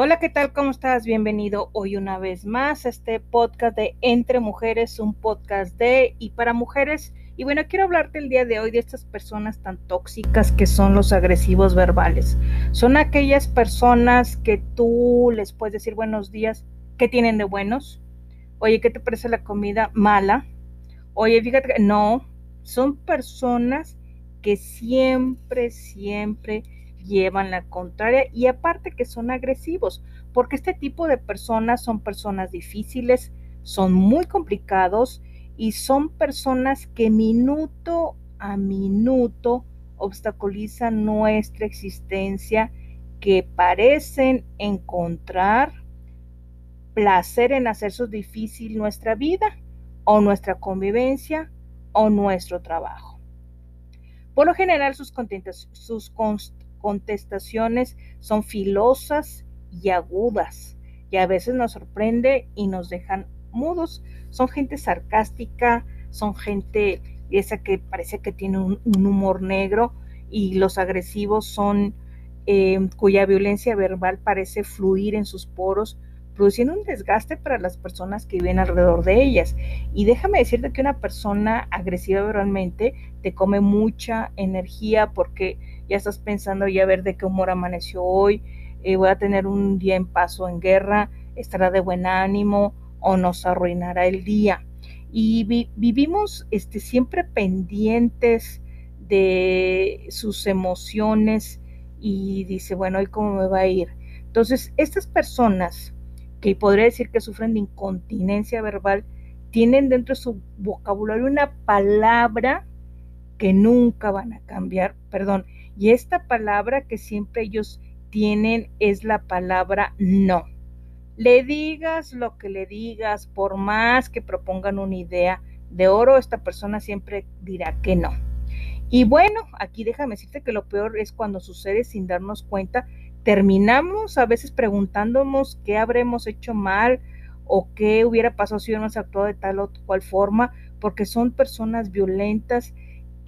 Hola, ¿qué tal? ¿Cómo estás? Bienvenido hoy una vez más a este podcast de Entre Mujeres, un podcast de y para mujeres. Y bueno, quiero hablarte el día de hoy de estas personas tan tóxicas que son los agresivos verbales. Son aquellas personas que tú les puedes decir buenos días, ¿qué tienen de buenos? Oye, ¿qué te parece la comida mala? Oye, fíjate que no, son personas que siempre, siempre llevan la contraria y aparte que son agresivos, porque este tipo de personas son personas difíciles, son muy complicados y son personas que minuto a minuto obstaculizan nuestra existencia, que parecen encontrar placer en hacer difícil nuestra vida o nuestra convivencia o nuestro trabajo. Por lo general, sus, sus contestaciones son filosas y agudas y a veces nos sorprende y nos dejan mudos. Son gente sarcástica, son gente esa que parece que tiene un, humor negro y los agresivos son eh, cuya violencia verbal parece fluir en sus poros produciendo un desgaste para las personas que viven alrededor de ellas. Y déjame decirte que una persona agresiva verbalmente te come mucha energía porque ya estás pensando ya ver de qué humor amaneció hoy, eh, voy a tener un día en paso en guerra, estará de buen ánimo o nos arruinará el día. Y vivimos este, siempre pendientes de sus emociones y dice, bueno, ¿y cómo me va a ir? Entonces, estas personas que podría decir que sufren de incontinencia verbal, tienen dentro de su vocabulario una palabra que nunca van a cambiar, perdón, y esta palabra que siempre ellos tienen es la palabra no. Le digas lo que le digas, por más que propongan una idea de oro, esta persona siempre dirá que no. Y bueno, aquí déjame decirte que lo peor es cuando sucede sin darnos cuenta terminamos a veces preguntándonos qué habremos hecho mal o qué hubiera pasado si hubiéramos actuado de tal o cual forma, porque son personas violentas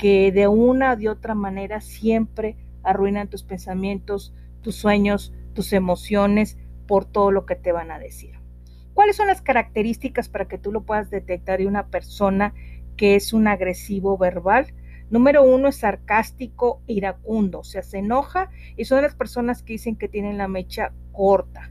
que de una o de otra manera siempre arruinan tus pensamientos, tus sueños, tus emociones por todo lo que te van a decir. ¿Cuáles son las características para que tú lo puedas detectar de una persona que es un agresivo verbal? Número uno es sarcástico, iracundo, o sea, se enoja y son las personas que dicen que tienen la mecha corta.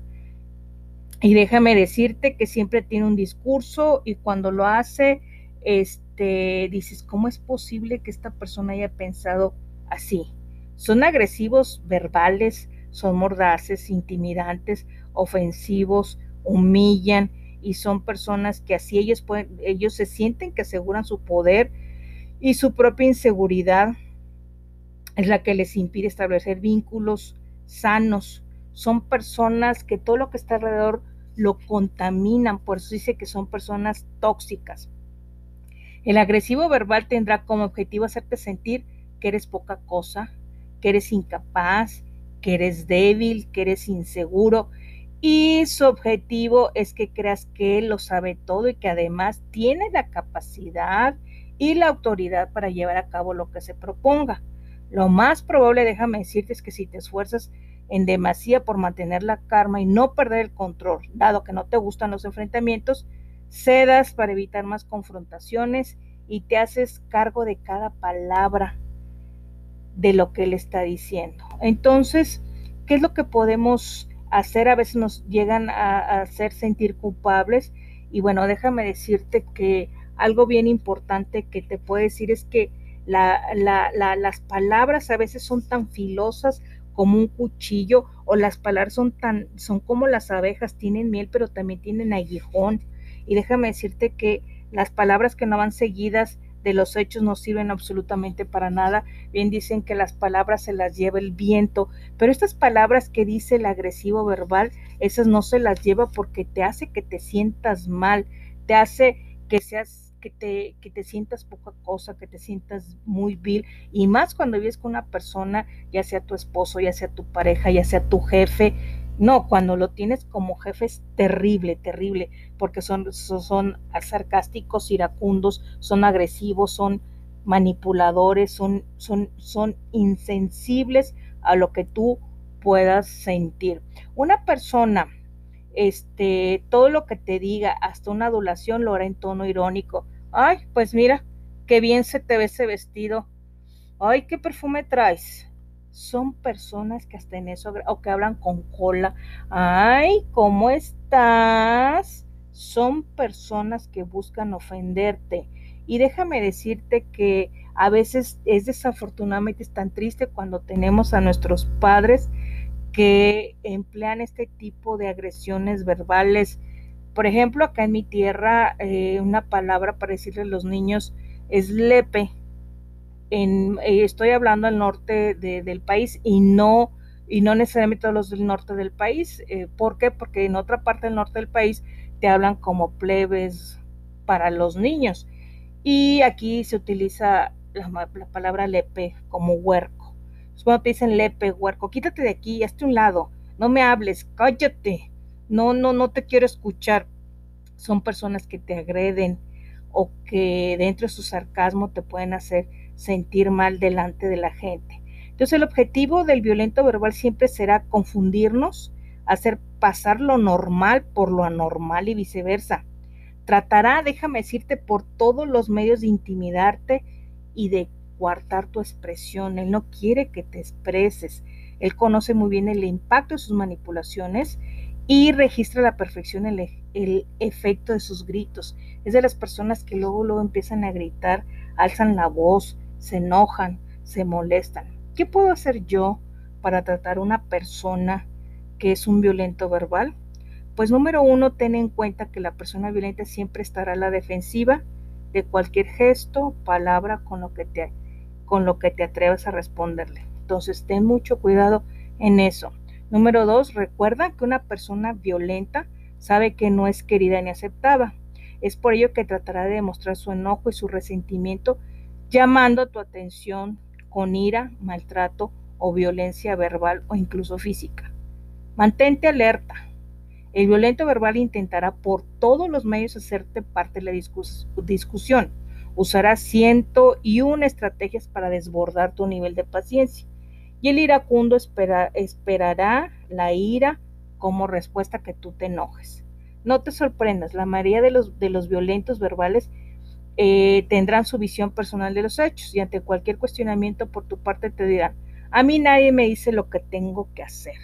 Y déjame decirte que siempre tiene un discurso y cuando lo hace, este, dices, ¿cómo es posible que esta persona haya pensado así? Son agresivos verbales, son mordaces, intimidantes, ofensivos, humillan y son personas que así ellos pueden, ellos se sienten que aseguran su poder y su propia inseguridad es la que les impide establecer vínculos sanos. Son personas que todo lo que está alrededor lo contaminan, por eso dice que son personas tóxicas. El agresivo verbal tendrá como objetivo hacerte sentir que eres poca cosa, que eres incapaz, que eres débil, que eres inseguro. Y su objetivo es que creas que él lo sabe todo y que además tiene la capacidad y la autoridad para llevar a cabo lo que se proponga. Lo más probable, déjame decirte, es que si te esfuerzas en demasía por mantener la karma y no perder el control, dado que no te gustan los enfrentamientos, cedas para evitar más confrontaciones y te haces cargo de cada palabra de lo que él está diciendo. Entonces, ¿qué es lo que podemos hacer? A veces nos llegan a, hacer sentir culpables y bueno, déjame decirte que algo bien importante que te puedo decir es que las palabras a veces son tan filosas como un cuchillo o las palabras son tan son como las abejas tienen miel pero también tienen aguijón y déjame decirte que las palabras que no van seguidas de los hechos no sirven absolutamente para nada. Bien dicen que las palabras se las lleva el viento, pero estas palabras que dice el agresivo verbal, esas no se las lleva porque te hace que te sientas mal, te hace que seas que te, que te sientas poca cosa, que te sientas muy vil, y más cuando vives con una persona, ya sea tu esposo, ya sea tu pareja, ya sea tu jefe. No, cuando lo tienes como jefe es terrible, terrible, porque son, son sarcásticos, iracundos, son agresivos, son manipuladores, son, son, son insensibles a lo que tú puedas sentir. Una persona, este, todo lo que te diga, hasta una adulación lo hará en tono irónico. Ay, pues mira, qué bien se te ve ese vestido. Ay, qué perfume traes. Son personas que hasta en eso, o que hablan con cola. Ay, ¿cómo estás? Son personas que buscan ofenderte. Y déjame decirte que a veces es desafortunadamente tan triste cuando tenemos a nuestros padres que emplean este tipo de agresiones verbales. Por ejemplo, acá en mi tierra, eh, una palabra para decirle a los niños es lepe. En, eh, estoy hablando al norte del país y no, y no necesariamente todos los del norte del país. Eh, ¿Por qué? Porque en otra parte del norte del país te hablan como plebes para los niños. Y aquí se utiliza la, palabra lepe como huerco. Cuando te dicen lepe, huerco, quítate de aquí, hazte un lado, no me hables, cállate, no, no, no te quiero escuchar. Son personas que te agreden o que dentro de su sarcasmo te pueden hacer sentir mal delante de la gente. Entonces el objetivo del violento verbal siempre será confundirnos, hacer pasar lo normal por lo anormal y viceversa. Tratará, déjame decirte, por todos los medios de intimidarte y de coartar tu expresión. Él no quiere que te expreses. Él conoce muy bien el impacto de sus manipulaciones y registra a la perfección el, el, efecto de sus gritos. Es de las personas que luego, luego empiezan a gritar, alzan la voz, se enojan, se molestan. ¿Qué puedo hacer yo para tratar a una persona que es un violento verbal? Pues número uno, ten en cuenta que la persona violenta siempre estará a la defensiva de cualquier gesto, palabra con lo que te, con lo que te atrevas a responderle. Entonces, ten mucho cuidado en eso. Número dos, recuerda que una persona violenta sabe que no es querida ni aceptada. Es por ello que tratará de demostrar su enojo y su resentimiento llamando tu atención con ira, maltrato o violencia verbal o incluso física. Mantente alerta. El violento verbal intentará por todos los medios hacerte parte de la discusión. Usará ciento y una estrategias para desbordar tu nivel de paciencia. Y el iracundo esperará la ira como respuesta que tú te enojes. No te sorprendas, la mayoría de los violentos verbales eh, tendrán su visión personal de los hechos y ante cualquier cuestionamiento por tu parte te dirán, a mí nadie me dice lo que tengo que hacer.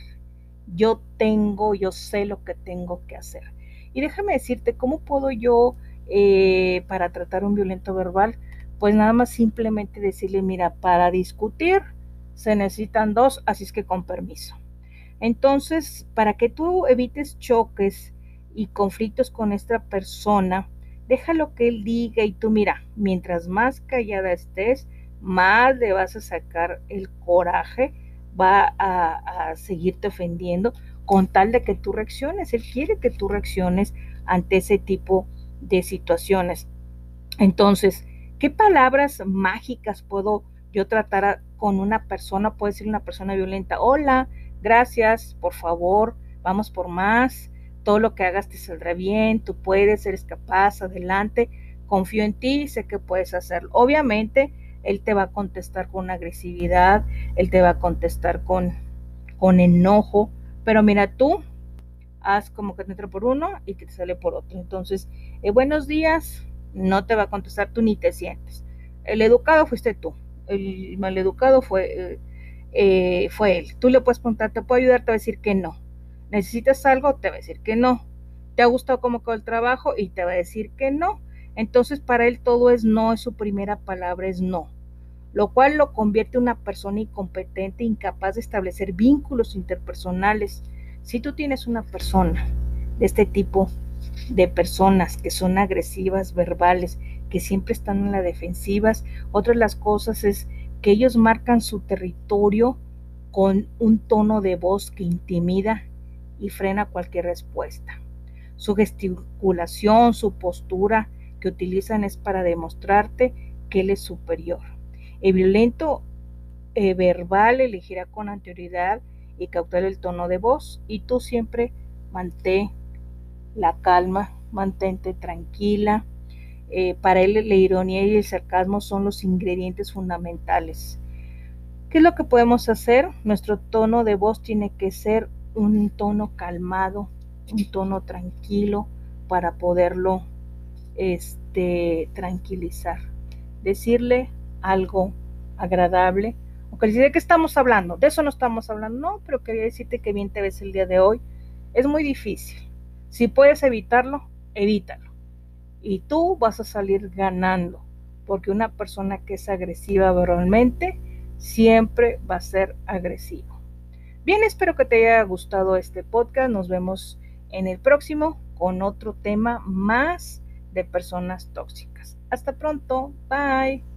Yo tengo, yo sé lo que tengo que hacer. Y déjame decirte, ¿cómo puedo yo, eh, para tratar un violento verbal, pues nada más simplemente decirle, mira, para discutir se necesitan dos, así es que con permiso. Entonces, para que tú evites choques y conflictos con esta persona, déjalo que él diga y tú mira, mientras más callada estés, más le vas a sacar el coraje, va a, seguirte ofendiendo con tal de que tú reacciones. Él quiere que tú reacciones ante ese tipo de situaciones. Entonces, ¿qué palabras mágicas puedo yo tratar con una persona? Puede ser una persona violenta. Hola, gracias, por favor, vamos por más todo lo que hagas te saldrá bien, tú puedes, eres capaz, adelante, confío en ti, sé que puedes hacerlo. Obviamente, él te va a contestar con agresividad, él te va a contestar con, con enojo, pero mira, tú haz como que te entra por uno y que te sale por otro. Entonces, eh, buenos días, no te va a contestar tú ni te sientes. El educado fuiste tú, el maleducado fue, eh, eh, fue él. Tú le puedes preguntar, ¿te puedo ayudar? Te va a decir que no necesitas algo, te va a decir que no. ¿Te ha gustado cómo quedó el trabajo? Y te va a decir que no. Entonces para él todo es no, es su primera palabra es no, lo cual lo convierte en una persona incompetente, incapaz de establecer vínculos interpersonales. Si tú tienes una persona de este tipo de personas que son agresivas, verbales, que siempre están en la defensivas, otra de las cosas es que ellos marcan su territorio con un tono de voz que intimida y frena cualquier respuesta. Su gesticulación, su postura que utilizan es para demostrarte que él es superior. El violento eh, verbal elegirá con anterioridad y cautela el tono de voz y tú siempre mantén la calma, mantente tranquila. Eh, para él la ironía y el sarcasmo son los ingredientes fundamentales ¿Qué es lo que podemos hacer? Nuestro tono de voz tiene que ser un tono calmado, un tono tranquilo para poderlo este, tranquilizar. Decirle algo agradable. Aunque ¿de qué estamos hablando? De eso no estamos hablando. No, pero quería decirte que bien te ves el día de hoy. Es muy difícil. Si puedes evitarlo, evítalo. Y tú vas a salir ganando. Porque una persona que es agresiva verbalmente siempre va a ser agresivo. Bien, espero que te haya gustado este podcast. Nos vemos en el próximo con otro tema más de personas tóxicas. Hasta pronto. Bye.